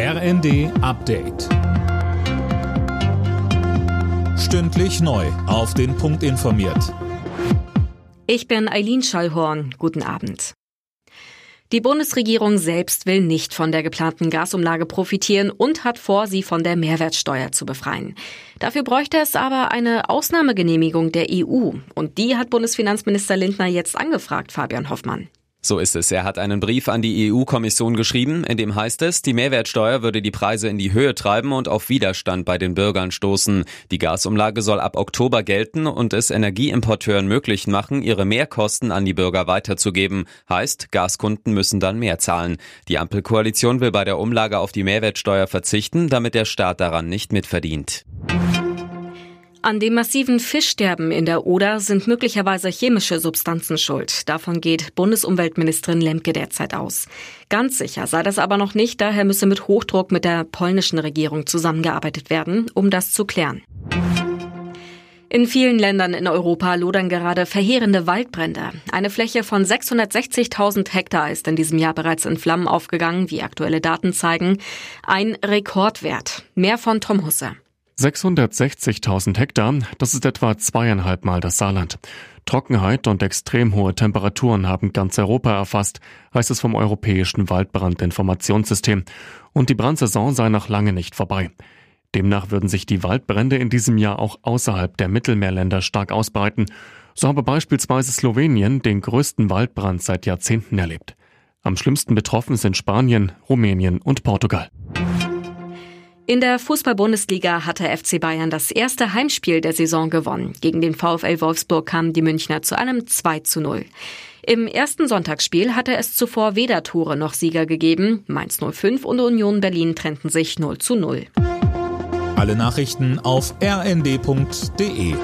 RND Update. Stündlich neu. Auf den Punkt informiert. Ich bin Eileen Schallhorn. Guten Abend. Die Bundesregierung selbst will nicht von der geplanten Gasumlage profitieren und hat vor, sie von der Mehrwertsteuer zu befreien. Dafür bräuchte es aber eine Ausnahmegenehmigung der EU. Und die hat Bundesfinanzminister Lindner jetzt angefragt, Fabian Hoffmann. So ist es. Er hat einen Brief an die EU-Kommission geschrieben, in dem heißt es, die Mehrwertsteuer würde die Preise in die Höhe treiben und auf Widerstand bei den Bürgern stoßen. Die Gasumlage soll ab Oktober gelten und es Energieimporteuren möglich machen, ihre Mehrkosten an die Bürger weiterzugeben. Heißt, Gaskunden müssen dann mehr zahlen. Die Ampelkoalition will bei der Umlage auf die Mehrwertsteuer verzichten, damit der Staat daran nicht mitverdient. An dem massiven Fischsterben in der Oder sind möglicherweise chemische Substanzen schuld. Davon geht Bundesumweltministerin Lemke derzeit aus. Ganz sicher sei das aber noch nicht, daher müsse mit Hochdruck mit der polnischen Regierung zusammengearbeitet werden, um das zu klären. In vielen Ländern in Europa lodern gerade verheerende Waldbrände. Eine Fläche von 660.000 Hektar ist in diesem Jahr bereits in Flammen aufgegangen, wie aktuelle Daten zeigen. Ein Rekordwert. Mehr von Tom Husse. 660.000 Hektar, das ist etwa zweieinhalb Mal das Saarland. Trockenheit und extrem hohe Temperaturen haben ganz Europa erfasst, heißt es vom Europäischen Waldbrandinformationssystem. Und die Brandsaison sei noch lange nicht vorbei. Demnach würden sich die Waldbrände in diesem Jahr auch außerhalb der Mittelmeerländer stark ausbreiten. So habe beispielsweise Slowenien den größten Waldbrand seit Jahrzehnten erlebt. Am schlimmsten betroffen sind Spanien, Rumänien und Portugal. In der Fußball-Bundesliga hatte FC Bayern das erste Heimspiel der Saison gewonnen. Gegen den VfL Wolfsburg kamen die Münchner zu einem 2 zu 0. Im ersten Sonntagsspiel hatte es zuvor weder Tore noch Sieger gegeben. Mainz 05 und Union Berlin trennten sich 0 zu 0. Alle Nachrichten auf rnd.de